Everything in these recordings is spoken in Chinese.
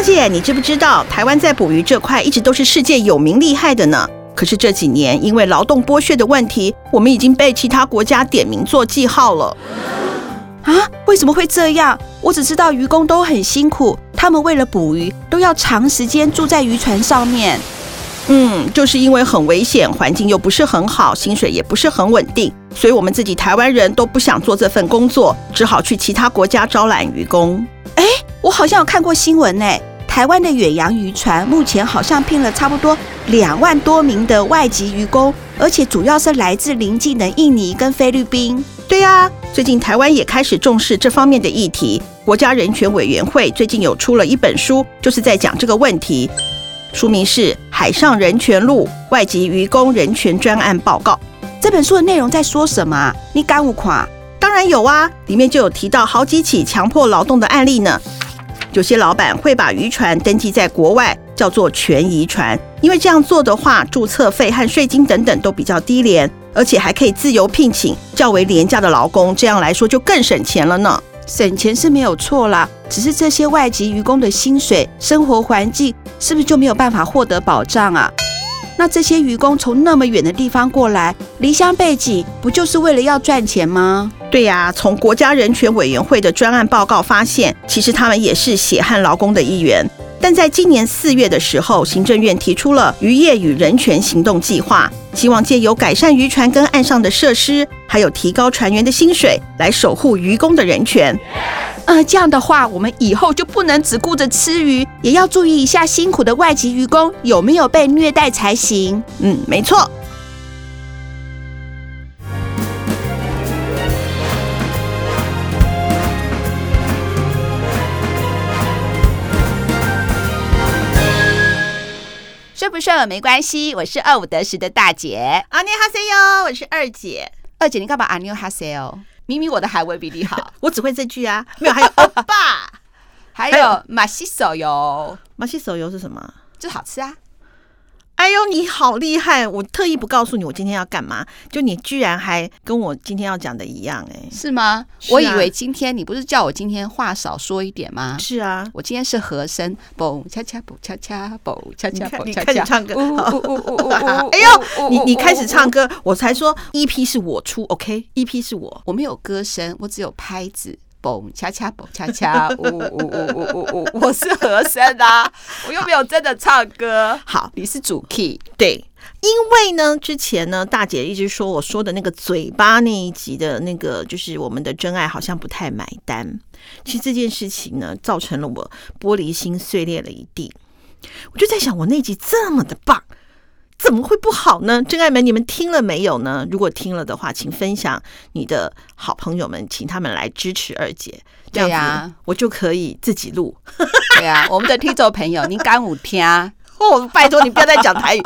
大姐，你知不知道台湾在捕鱼这块一直都是世界有名厉害的呢？可是这几年因为劳动剥削的问题，我们已经被其他国家点名做记号了。啊？为什么会这样？我只知道渔工都很辛苦，他们为了捕鱼都要长时间住在渔船上面。嗯，就是因为很危险，环境又不是很好，薪水也不是很稳定，所以我们自己台湾人都不想做这份工作，只好去其他国家招揽渔工。哎，我好像有看过新闻呢，台湾的远洋渔船目前好像聘了差不多两万多名的外籍渔工，而且主要是来自邻近的印尼跟菲律宾。对呀，最近台湾也开始重视这方面的议题，国家人权委员会最近有出了一本书，就是在讲这个问题。书名是《海上人权路：外籍渔工人权专案报告》。这本书的内容在说什么？你敢无夸？当然有啊，里面就有提到好几起强迫劳动的案例呢。有些老板会把渔船登记在国外，叫做全遗船，因为这样做的话，注册费和税金等等都比较低廉，而且还可以自由聘请较为廉价的劳工，这样来说就更省钱了呢。省钱是没有错啦，只是这些外籍渔工的薪水、生活环境是不是就没有办法获得保障啊？那这些渔工从那么远的地方过来，离乡背井，不就是为了要赚钱吗？对呀，从国家人权委员会的专案报告发现，其实他们也是血汗劳工的一员。但在今年四月的时候，行政院提出了渔业与人权行动计划，希望借由改善渔船跟岸上的设施，还有提高船员的薪水，来守护渔工的人权。呃，这样的话，我们以后就不能只顾着吃鱼，也要注意一下辛苦的外籍渔工有没有被虐待才行。嗯，没错。顺不顺没关系，我是二五得十的大姐。阿妞哈塞哟，我是二姐。二姐，你干嘛阿妞哈塞哟？明明我的韩文比你好，我只会这句啊。没有，还有 欧巴，还有马西手游。马西手游是什么？就好吃啊。哎呦，你好厉害！我特意不告诉你我今天要干嘛，就你居然还跟我今天要讲的一样，哎，是吗？是啊、我以为今天你不是叫我今天话少说一点吗？是啊，我今天是和声，嘣恰恰嘣恰恰嘣恰恰嘣恰恰。你开始唱歌，哎呦，你你开始唱歌，我才说 EP 是我出，OK，EP 是我，我没有歌声，我只有拍子。蹦恰恰蹦恰恰，呜呜呜呜呜呜！我是和声啊，我又没有真的唱歌。好，你是主 key，对，因为呢，之前呢，大姐一直说我说的那个嘴巴那一集的那个，就是我们的真爱好像不太买单。其实这件事情呢，造成了我玻璃心碎裂了一地。我就在想，我那集这么的棒。怎么会不好呢？真爱们，你们听了没有呢？如果听了的话，请分享你的好朋友们，请他们来支持二姐，这样子我就可以自己录。对呀、啊，我们的听众朋友，您敢有听？哦，拜托你不要再讲台语，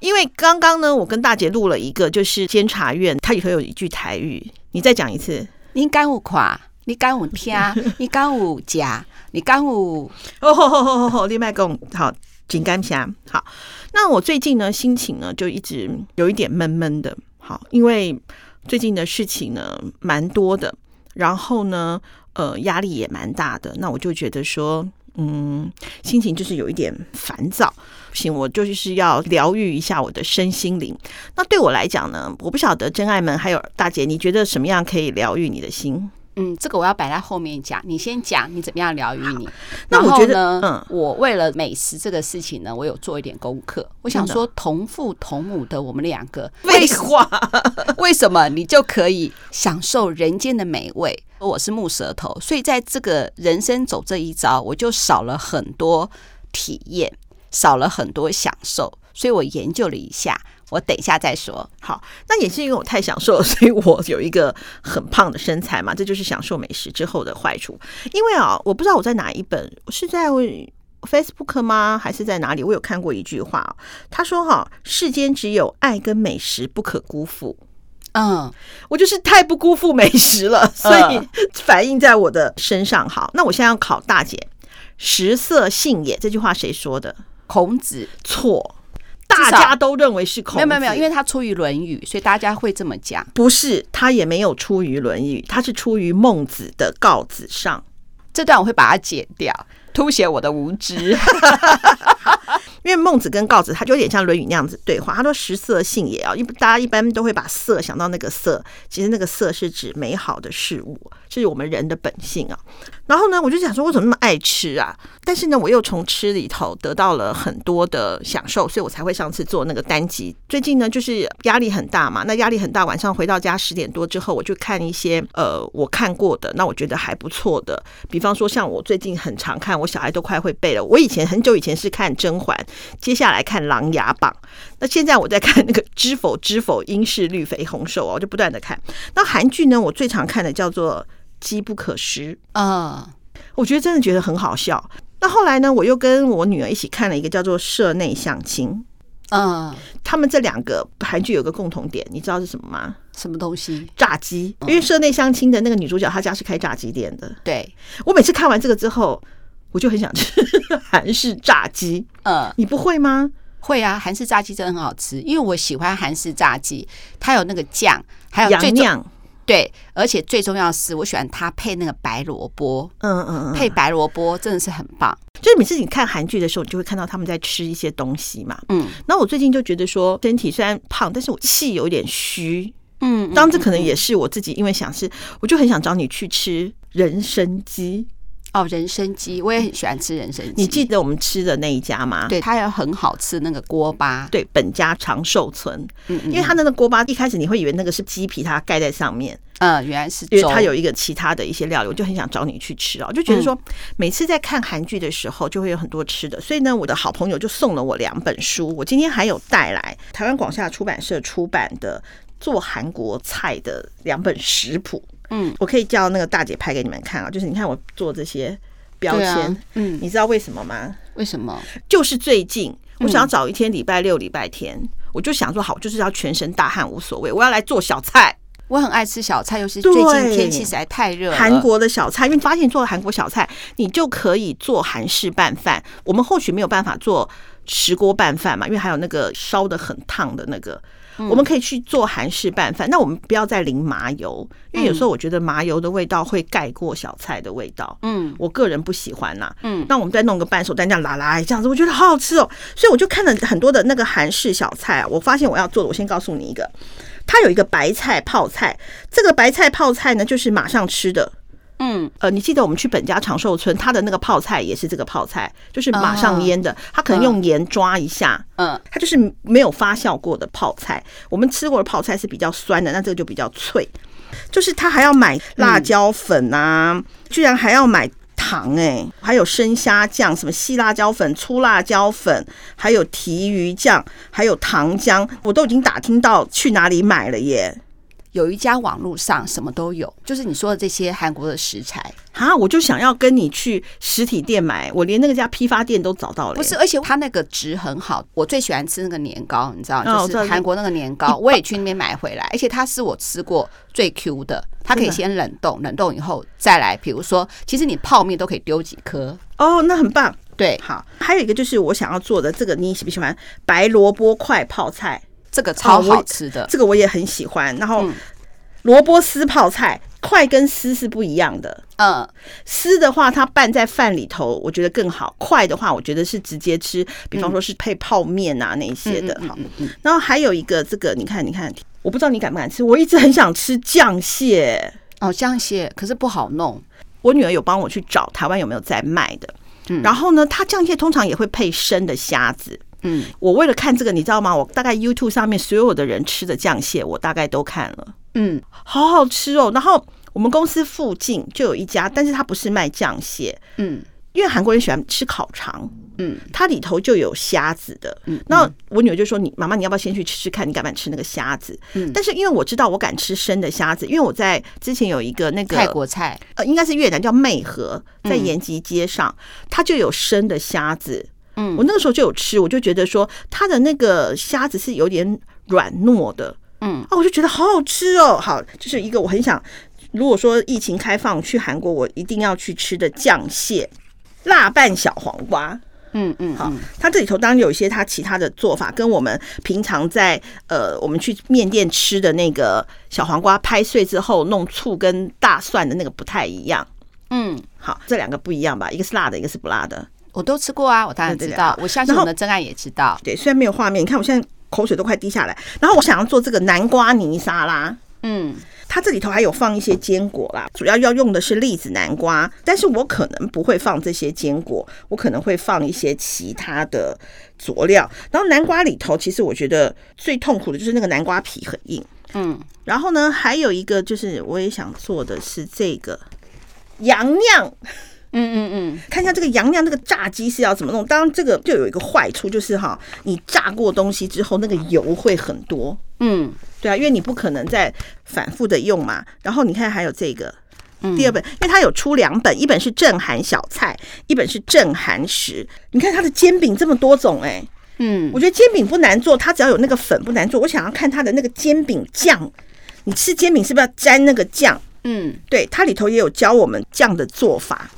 因为刚刚呢，我跟大姐录了一个，就是监察院，它里头有一句台语，你再讲一次。您敢有看？你敢有听？你敢有假？你敢有？哦吼吼吼吼吼！另外讲好。紧干侠，好，那我最近呢，心情呢就一直有一点闷闷的，好，因为最近的事情呢蛮多的，然后呢，呃，压力也蛮大的，那我就觉得说，嗯，心情就是有一点烦躁，不行，我就是要疗愈一下我的身心灵。那对我来讲呢，我不晓得真爱们还有大姐，你觉得什么样可以疗愈你的心？嗯，这个我要摆在后面讲。你先讲，你怎么样疗愈你？那我觉得，嗯，我为了美食这个事情呢，我有做一点功课。我想说，同父同母的我们两个，废话，为什么你就可以享受人间的美味？我是木舌头，所以在这个人生走这一遭，我就少了很多体验，少了很多享受。所以我研究了一下。我等一下再说。好，那也是因为我太享受了，所以我有一个很胖的身材嘛。这就是享受美食之后的坏处。因为啊，我不知道我在哪一本，是在 Facebook 吗？还是在哪里？我有看过一句话，他说：“哈，世间只有爱跟美食不可辜负。”嗯，我就是太不辜负美食了，所以 反映在我的身上。好，那我现在要考大姐，“食色性也”这句话谁说的？孔子。错。大家都认为是孔子，没有没有没有，因为他出于《论语》，所以大家会这么讲。不是，他也没有出于《论语》，他是出于孟子的《告子上》。这段我会把它剪掉，凸显我的无知。因为孟子跟告子，他就有点像《论语》那样子对话。他说：“食色性也啊，一大家一般都会把色想到那个色，其实那个色是指美好的事物，这是我们人的本性啊。”然后呢，我就想说，我怎么那么爱吃啊？但是呢，我又从吃里头得到了很多的享受，所以我才会上次做那个单集。最近呢，就是压力很大嘛，那压力很大，晚上回到家十点多之后，我就看一些呃我看过的，那我觉得还不错的，比方说像我最近很常看，我小孩都快会背了。我以前很久以前是看甄嬛。接下来看《琅琊榜》，那现在我在看那个《知否知否，应是绿肥红瘦》哦，我就不断的看。那韩剧呢，我最常看的叫做《机不可失》啊，我觉得真的觉得很好笑。那后来呢，我又跟我女儿一起看了一个叫做《社内相亲》嗯，他们这两个韩剧有个共同点，你知道是什么吗？什么东西？炸鸡。因为《社内相亲》的那个女主角，她家是开炸鸡店的。对，我每次看完这个之后。我就很想吃 韩式炸鸡，呃，你不会吗？会啊，韩式炸鸡真的很好吃，因为我喜欢韩式炸鸡，它有那个酱，还有最酱，对，而且最重要的是，我喜欢它配那个白萝卜，嗯嗯嗯，配白萝卜真的是很棒。就是每次你看韩剧的时候，你就会看到他们在吃一些东西嘛，嗯。那我最近就觉得说，身体虽然胖，但是我气有点虚，嗯，当这可能也是我自己，因为想吃，我就很想找你去吃人参鸡。哦，人参鸡我也很喜欢吃人参鸡。你记得我们吃的那一家吗？对，它有很好吃那个锅巴。对，本家长寿村。嗯，嗯，因为它那个锅巴一开始你会以为那个是鸡皮，它盖在上面。嗯，原来是。因为它有一个其他的一些料理，我就很想找你去吃啊，就觉得说每次在看韩剧的时候就会有很多吃的，所以呢，我的好朋友就送了我两本书，我今天还有带来台湾广夏出版社出版的做韩国菜的两本食谱。嗯，我可以叫那个大姐拍给你们看啊，就是你看我做这些标签，啊、嗯，你知道为什么吗？为什么？就是最近我想要找一天礼拜六、礼拜天，我就想说好，就是要全身大汗无所谓，我要来做小菜。我很爱吃小菜，尤其最近天气实在太热了。韩国的小菜，因为发现做了韩国小菜，你就可以做韩式拌饭。我们或许没有办法做石锅拌饭嘛，因为还有那个烧的很烫的那个。我们可以去做韩式拌饭，那我们不要再淋麻油，因为有时候我觉得麻油的味道会盖过小菜的味道。嗯，我个人不喜欢呐。嗯，那我们再弄个半熟蛋这样拉拉这样子，我觉得好好吃哦。所以我就看了很多的那个韩式小菜啊，我发现我要做的，我先告诉你一个，它有一个白菜泡菜，这个白菜泡菜呢，就是马上吃的。嗯，呃，你记得我们去本家长寿村，他的那个泡菜也是这个泡菜，就是马上腌的，他可能用盐抓一下，嗯，它就是没有发酵过的泡菜。我们吃过的泡菜是比较酸的，那这个就比较脆。就是他还要买辣椒粉啊，居然还要买糖哎，还有生虾酱，什么细辣椒粉、粗辣椒粉，还有提鱼酱，还有糖浆，我都已经打听到去哪里买了耶。有一家网络上什么都有，就是你说的这些韩国的食材啊，我就想要跟你去实体店买，我连那个家批发店都找到了。不是，而且它那个值很好，我最喜欢吃那个年糕，你知道，就是韩国那个年糕，我也去那边买回来，而且它是我吃过最 Q 的，它可以先冷冻，冷冻以后再来，比如说，其实你泡面都可以丢几颗哦，那很棒。对，好，还有一个就是我想要做的这个，你喜不喜欢白萝卜块泡菜？这个超好吃的，这个我也很喜欢。然后萝卜丝泡菜，块跟丝是不一样的。嗯，丝的话，它拌在饭里头，我觉得更好。块的话，我觉得是直接吃，比方说是配泡面啊那些的。好，然后还有一个这个，你看，你看，我不知道你敢不敢吃，我一直很想吃酱蟹。哦，酱蟹可是不好弄。我女儿有帮我去找台湾有没有在卖的。嗯，然后呢，它酱蟹通常也会配生的虾子。嗯，我为了看这个，你知道吗？我大概 YouTube 上面所有的人吃的酱蟹，我大概都看了。嗯，好好吃哦。然后我们公司附近就有一家，但是它不是卖酱蟹。嗯，因为韩国人喜欢吃烤肠。嗯，它里头就有虾子的。嗯，那我女儿就说：“你妈妈，你要不要先去吃吃看？你敢不敢吃那个虾子？”嗯，但是因为我知道我敢吃生的虾子，因为我在之前有一个那个泰国菜，呃，应该是越南叫媚河，在延吉街上，它就有生的虾子。嗯，我那个时候就有吃，我就觉得说它的那个虾子是有点软糯的，嗯啊，我就觉得好好吃哦。好，就是一个我很想，如果说疫情开放去韩国，我一定要去吃的酱蟹辣拌小黄瓜。嗯嗯，好，它这里头当然有一些它其他的做法，跟我们平常在呃我们去面店吃的那个小黄瓜拍碎之后弄醋跟大蒜的那个不太一样。嗯，好，这两个不一样吧？一个是辣的，一个是不辣的。我都吃过啊，我当然知道。我相信我们的真爱也知道。对，虽然没有画面，你看我现在口水都快滴下来。然后我想要做这个南瓜泥沙拉，嗯，它这里头还有放一些坚果啦，主要要用的是栗子南瓜，但是我可能不会放这些坚果，我可能会放一些其他的佐料。然后南瓜里头，其实我觉得最痛苦的就是那个南瓜皮很硬，嗯。然后呢，还有一个就是我也想做的是这个洋酿。嗯嗯嗯，看一下这个洋洋这个炸鸡是要怎么弄？当然这个就有一个坏处，就是哈，你炸过东西之后，那个油会很多。嗯，对啊，因为你不可能再反复的用嘛。然后你看还有这个第二本，因为它有出两本，一本是正韩小菜，一本是正韩食。你看它的煎饼这么多种哎，嗯，我觉得煎饼不难做，它只要有那个粉不难做。我想要看它的那个煎饼酱，你吃煎饼是不是要沾那个酱？嗯，对，它里头也有教我们酱的做法。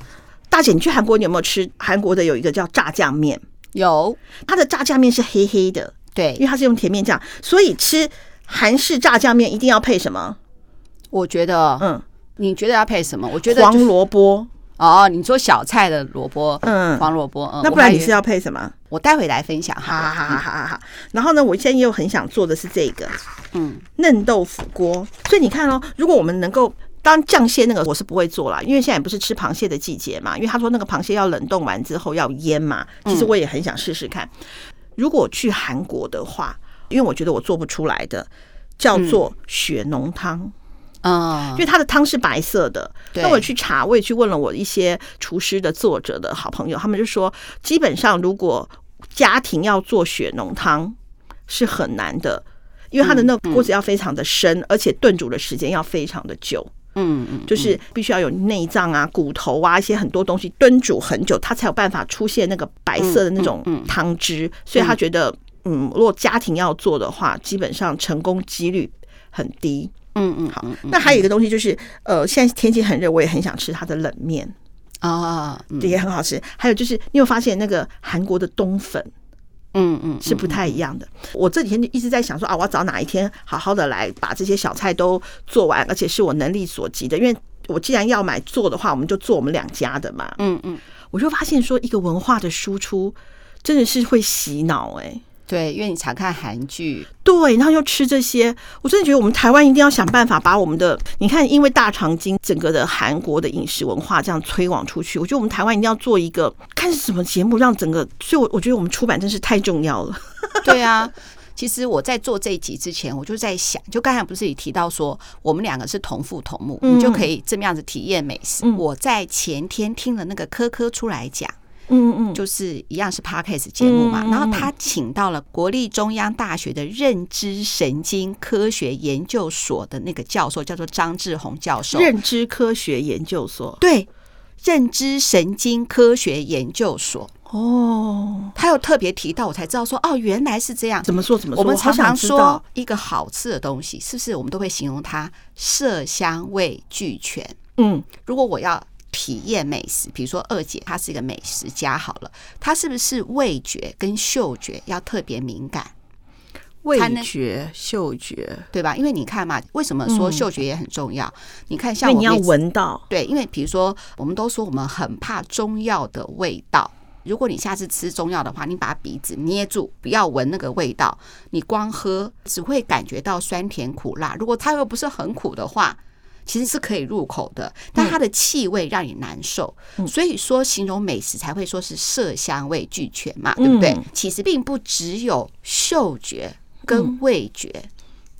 大姐，你去韩国，你有没有吃韩国的有一个叫炸酱面？有，它的炸酱面是黑黑的，对，因为它是用甜面酱，所以吃韩式炸酱面一定要配什么？我觉得，嗯，你觉得要配什么？我觉得黄萝卜哦，你说小菜的萝卜，嗯，黄萝卜，嗯，那不然你是要配什么？我待会来分享，好好好好好好。然后呢，我现在又很想做的是这个，嗯，嫩豆腐锅。所以你看哦，如果我们能够。当酱蟹那个我是不会做啦，因为现在也不是吃螃蟹的季节嘛。因为他说那个螃蟹要冷冻完之后要腌嘛。其实我也很想试试看。如果去韩国的话，因为我觉得我做不出来的，叫做血浓汤啊，因为它的汤是白色的。那我去查，我也去问了我一些厨师的作者的好朋友，他们就说，基本上如果家庭要做血浓汤是很难的，因为它的那个锅子要非常的深，而且炖煮的时间要非常的久。嗯嗯，就是必须要有内脏啊、骨头啊一些很多东西炖煮很久，它才有办法出现那个白色的那种汤汁。所以他觉得，嗯，如果家庭要做的话，基本上成功几率很低。嗯嗯，好。那还有一个东西就是，呃，现在天气很热，我也很想吃它的冷面啊，也很好吃。还有就是，你有发现那个韩国的冬粉？嗯嗯，是不太一样的。我这几天就一直在想说啊，我要找哪一天好好的来把这些小菜都做完，而且是我能力所及的。因为我既然要买做的话，我们就做我们两家的嘛。嗯嗯，我就发现说，一个文化的输出真的是会洗脑哎。对，因为你常看韩剧，对，然后又吃这些，我真的觉得我们台湾一定要想办法把我们的，你看，因为大长今整个的韩国的饮食文化这样推广出去，我觉得我们台湾一定要做一个看是什么节目，让整个，所以我我觉得我们出版真是太重要了。对啊，其实我在做这一集之前，我就在想，就刚才不是也提到说，我们两个是同父同母，你就可以这么样子体验美食。我在前天听了那个科科出来讲。嗯嗯，就是一样是 Podcast 节目嘛，然后他请到了国立中央大学的认知神经科学研究所的那个教授，叫做张志宏教授。认知科学研究所，对，认知神经科学研究所。哦，他有特别提到，我才知道说，哦，原来是这样。怎么说？怎么说？我们常常说一个好吃的东西，是不是我们都会形容它色香味俱全？嗯，如果我要。体验美食，比如说二姐她是一个美食家，好了，她是不是味觉跟嗅觉要特别敏感？味觉、嗅觉，对吧？因为你看嘛，为什么说嗅觉也很重要？嗯、你看，像我们要闻到，对，因为比如说，我们都说我们很怕中药的味道。如果你下次吃中药的话，你把鼻子捏住，不要闻那个味道，你光喝只会感觉到酸甜苦辣。如果它又不是很苦的话。其实是可以入口的，但它的气味让你难受，所以说形容美食才会说是色香味俱全嘛，对不对？其实并不只有嗅觉跟味觉，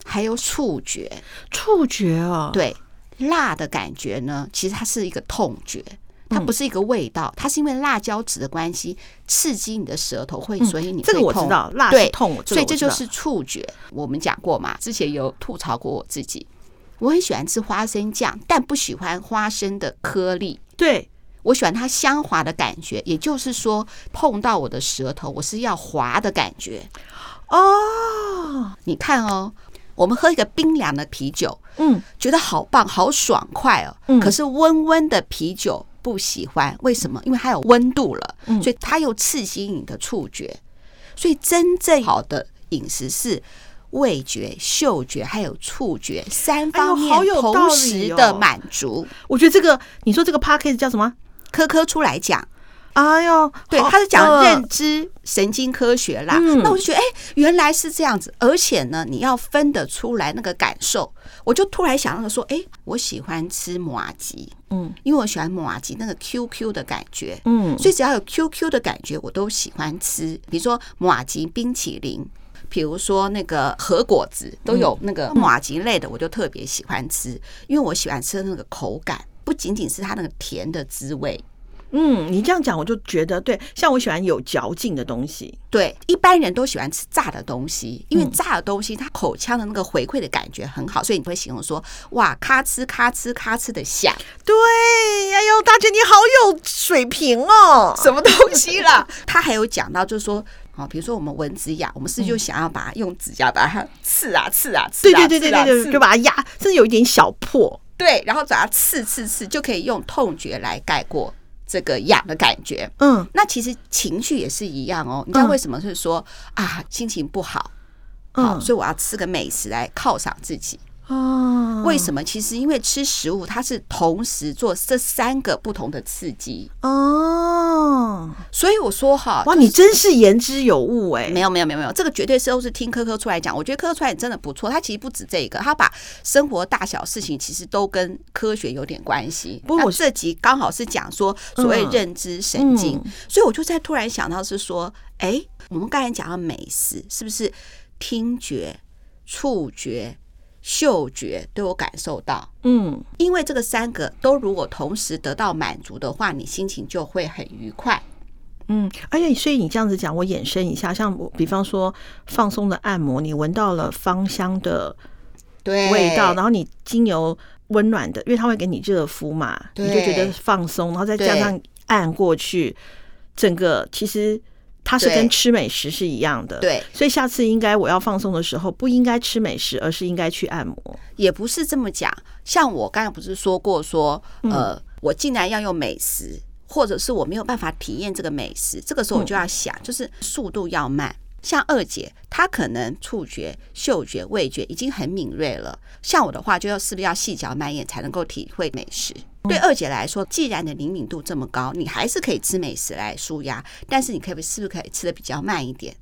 还有触觉。触觉哦，对，辣的感觉呢，其实它是一个痛觉，它不是一个味道，它是因为辣椒籽的关系刺激你的舌头会，所以你。这个我知道，辣是痛，所以这就是触觉。我们讲过嘛，之前有吐槽过我自己。我很喜欢吃花生酱，但不喜欢花生的颗粒。对，我喜欢它香滑的感觉，也就是说碰到我的舌头，我是要滑的感觉。哦，你看哦，我们喝一个冰凉的啤酒，嗯，觉得好棒，好爽快哦。嗯，可是温温的啤酒不喜欢，为什么？因为它有温度了，所以它又刺激你的触觉。所以真正好的饮食是。味觉、嗅觉还有触觉三方面同时的满足。我觉得这个，你说这个 podcast 叫什么？科科出来讲。哎呦，对，他是讲认知神经科学啦。嗯、那我就觉得，哎、欸，原来是这样子。而且呢，你要分得出来那个感受。我就突然想到说，哎、欸，我喜欢吃麻吉，嗯，因为我喜欢麻吉那个 QQ 的感觉，嗯，所以只要有 QQ 的感觉，我都喜欢吃。比如说麻吉冰淇淋，比如说那个核果子，都有那个马吉类的，我就特别喜欢吃，因为我喜欢吃的那个口感，不仅仅是它那个甜的滋味。嗯，你这样讲我就觉得对，像我喜欢有嚼劲的东西。对，一般人都喜欢吃炸的东西，因为炸的东西它口腔的那个回馈的感觉很好，所以你会形容说哇，咔哧咔哧咔哧的响。对，哎呦，大姐你好有水平哦，什么东西啦？他还有讲到就是说，啊，比如说我们蚊子咬，我们是就想要把它用指甲把它刺啊刺啊刺啊，对对对对对，就把它压，甚至有一点小破。对，然后把它刺刺刺，就可以用痛觉来盖过。这个痒的感觉，嗯，那其实情绪也是一样哦。你知道为什么是说、嗯、啊，心情不好，好，嗯、所以我要吃个美食来犒赏自己。哦，为什么？其实因为吃食物，它是同时做这三个不同的刺激。哦，所以我说哈，哇，你真是言之有物哎！没有没有没有没有，这个绝对是都是听科科出来讲。我觉得科科出来真的不错，他其实不止这个，他把生活大小事情其实都跟科学有点关系。不过我这集刚好是讲说所谓认知神经，所以我就在突然想到是说，哎，我们刚才讲到美食，是不是听觉、触觉？嗅觉都有感受到，嗯，因为这个三个都如果同时得到满足的话，你心情就会很愉快，嗯，而且所以你这样子讲，我衍生一下，像我比方说放松的按摩，你闻到了芳香的味道，然后你精油温暖的，因为它会给你热敷嘛，你就觉得放松，然后再加上按过去，整个其实。它是跟吃美食是一样的，对，所以下次应该我要放松的时候，不应该吃美食，而是应该去按摩。也不是这么讲，像我刚才不是说过说，呃，我竟然要用美食，或者是我没有办法体验这个美食，这个时候我就要想，就是速度要慢。像二姐，她可能触觉、嗅觉、味觉已经很敏锐了，像我的话，就要是不是要细嚼慢咽才能够体会美食？对二姐来说，既然你的灵敏度这么高，你还是可以吃美食来舒压，但是你可以是不是可以吃的比较慢一点？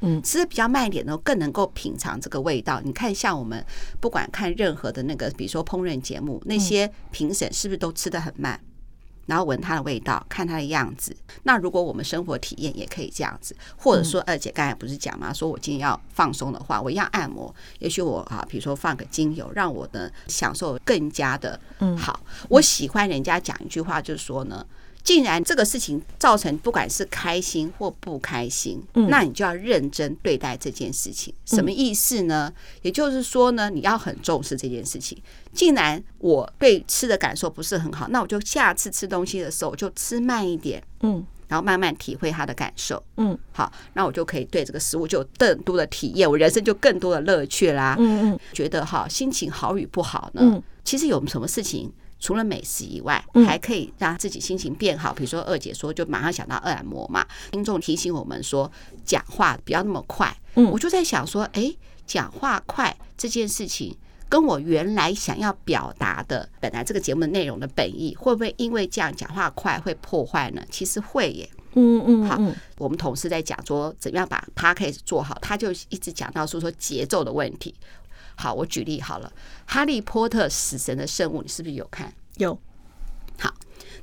嗯，吃的比较慢一点呢，更能够品尝这个味道。你看，像我们不管看任何的那个，比如说烹饪节目，那些评审是不是都吃的很慢？然后闻它的味道，看它的样子。那如果我们生活体验也可以这样子，或者说二姐刚才不是讲吗？说我今天要放松的话，我一样按摩。也许我啊，比如说放个精油，让我的享受更加的好。我喜欢人家讲一句话，就是说呢。既然这个事情造成不管是开心或不开心，那你就要认真对待这件事情。什么意思呢？也就是说呢，你要很重视这件事情。既然我对吃的感受不是很好，那我就下次吃东西的时候我就吃慢一点，嗯，然后慢慢体会他的感受，嗯，好，那我就可以对这个食物就有更多的体验，我人生就更多的乐趣啦，嗯嗯，觉得哈心情好与不好呢，其实有什么事情？除了美食以外，还可以让自己心情变好。比如说二姐说，就马上想到二按摩嘛。听众提醒我们说，讲话不要那么快。嗯，我就在想说，哎，讲话快这件事情，跟我原来想要表达的本来这个节目的内容的本意，会不会因为这样讲话快会破坏呢？其实会耶。嗯嗯，好，我们同事在讲说怎么样把 podcast 做好，他就一直讲到说说节奏的问题。好，我举例好了，《哈利波特：死神的圣物》，你是不是有看？有。好，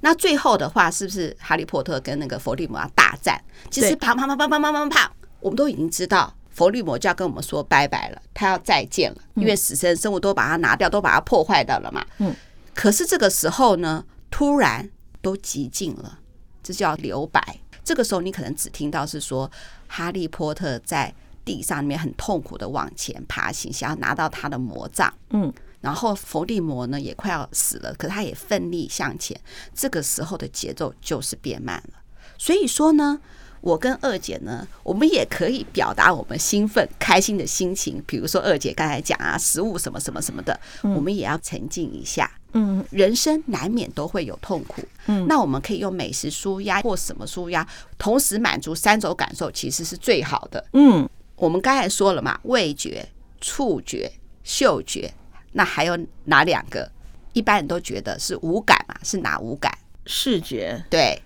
那最后的话，是不是哈利波特跟那个佛地魔要大战？其实啪啪啪啪啪啪啪啪，我们都已经知道，佛地魔就要跟我们说拜拜了，他要再见了，因为死神生物都把它拿掉，都把它破坏掉了嘛。嗯。可是这个时候呢，突然都寂静了，这叫留白。这个时候你可能只听到是说哈利波特在。地上里面很痛苦的往前爬行，想要拿到他的魔杖。嗯，然后伏地魔呢也快要死了，可他也奋力向前。这个时候的节奏就是变慢了。所以说呢，我跟二姐呢，我们也可以表达我们兴奋、开心的心情。比如说二姐刚才讲啊，食物什么什么什么的，我们也要沉静一下。嗯，人生难免都会有痛苦。嗯，那我们可以用美食舒压或什么舒压，同时满足三种感受，其实是最好的。嗯。我们刚才说了嘛，味觉、触觉、嗅觉，那还有哪两个？一般人都觉得是五感嘛？是哪五感？视觉，对，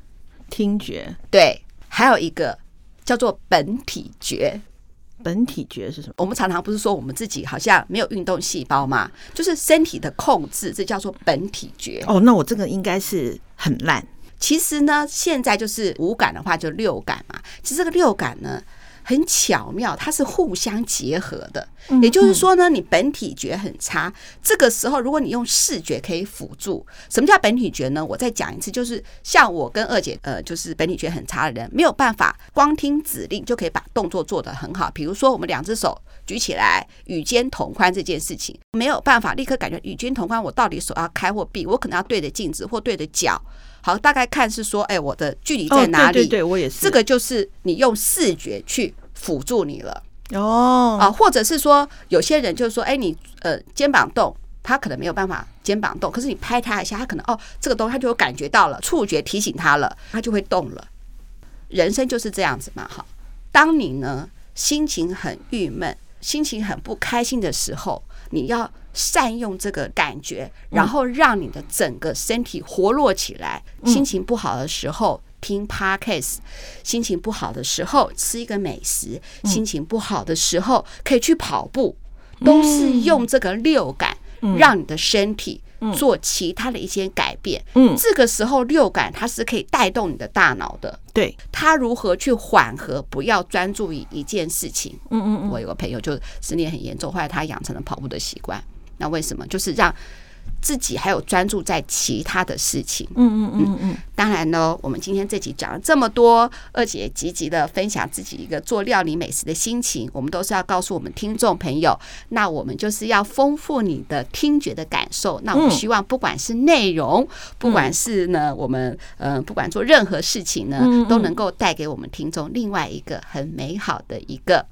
听觉，对，还有一个叫做本体觉。本体觉是什么？我们常常不是说我们自己好像没有运动细胞吗？就是身体的控制，这叫做本体觉。哦，那我这个应该是很烂。其实呢，现在就是五感的话，就六感嘛。其实这个六感呢。很巧妙，它是互相结合的。也就是说呢，你本体觉很差，这个时候如果你用视觉可以辅助。什么叫本体觉呢？我再讲一次，就是像我跟二姐，呃，就是本体觉很差的人，没有办法光听指令就可以把动作做得很好。比如说，我们两只手举起来，与肩同宽这件事情，没有办法立刻感觉与肩同宽，我到底手要开或闭，我可能要对着镜子或对着脚。好，大概看是说，哎，我的距离在哪里？对对对，我也是。这个就是你用视觉去辅助你了哦。啊，或者是说，有些人就是说，哎，你呃肩膀动，他可能没有办法肩膀动，可是你拍他一下，他可能哦这个东西他就有感觉到了，触觉提醒他了，他就会动了。人生就是这样子嘛。哈，当你呢心情很郁闷、心情很不开心的时候，你要。善用这个感觉，然后让你的整个身体活络起来。嗯、心情不好的时候听 Podcast，心情不好的时候吃一个美食，嗯、心情不好的时候可以去跑步，都是用这个六感让你的身体做其他的一些改变。嗯，这个时候六感它是可以带动你的大脑的。对，它如何去缓和，不要专注于一件事情。嗯嗯嗯，我有个朋友就失恋很严重，后来他养成了跑步的习惯。那为什么？就是让自己还有专注在其他的事情。嗯嗯嗯嗯。当然呢，我们今天这集讲了这么多，二姐积极的分享自己一个做料理美食的心情，我们都是要告诉我们听众朋友，那我们就是要丰富你的听觉的感受。那我们希望不管是内容，不管是呢，我们呃，不管做任何事情呢，都能够带给我们听众另外一个很美好的一个。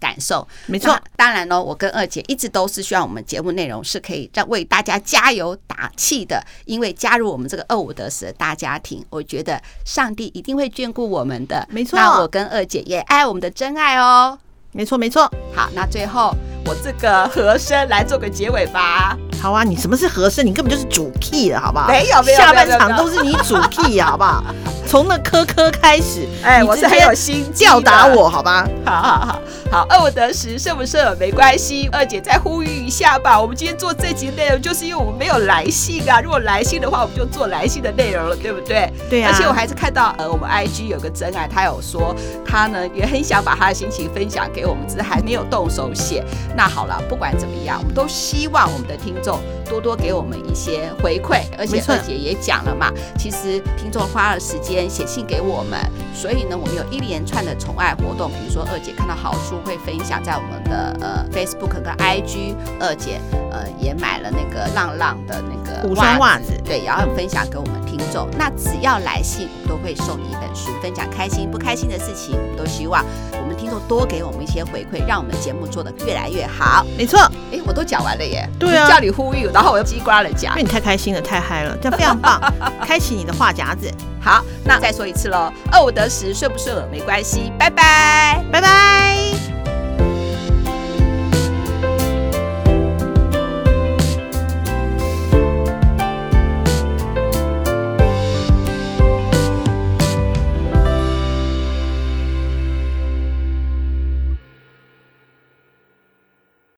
感受没错，当然呢，我跟二姐一直都是希望我们节目内容是可以让为大家加油打气的，因为加入我们这个二五得十的大家庭，我觉得上帝一定会眷顾我们的。没错，那我跟二姐也爱我们的真爱哦。没错，没错。好，那最后我这个和声来做个结尾吧。好啊，你什么是和声？你根本就是主 key 了，好不好？没有，没有，下半场都是你主 key，好不好？从那科科开始，哎，我是很有心教打我，好吧？好好好。好，二五得十，顺不顺没关系。二姐再呼吁一下吧。我们今天做这集内容，就是因为我们没有来信啊。如果来信的话，我们就做来信的内容了，对不对？对啊。而且我还是看到，呃，我们 IG 有个真爱，他有说他呢也很想把他的心情分享给我们，只是还没有动手写。那好了，不管怎么样，我们都希望我们的听众多多给我们一些回馈。而且二姐也讲了嘛，其实听众花了时间写信给我们，所以呢，我们有一连串的宠爱活动，比如说二姐看到好书。会分享在我们的呃 Facebook 跟 IG，二姐呃也买了那个浪浪的那个五双袜子，对，然后分享给我们听众。那只要来信，我们都会送你一本书，分享开心不开心的事情，我们都希望我们听众多给我们一些回馈，让我们节目做得越来越好。没错，哎，我都讲完了耶，对啊，叫你呼吁，然后我又叽呱了讲，因为你太开心了，太嗨了，这样非常棒，开启你的话匣子。好，那再说一次喽，二五得十，顺不顺耳没关系，拜拜，拜拜。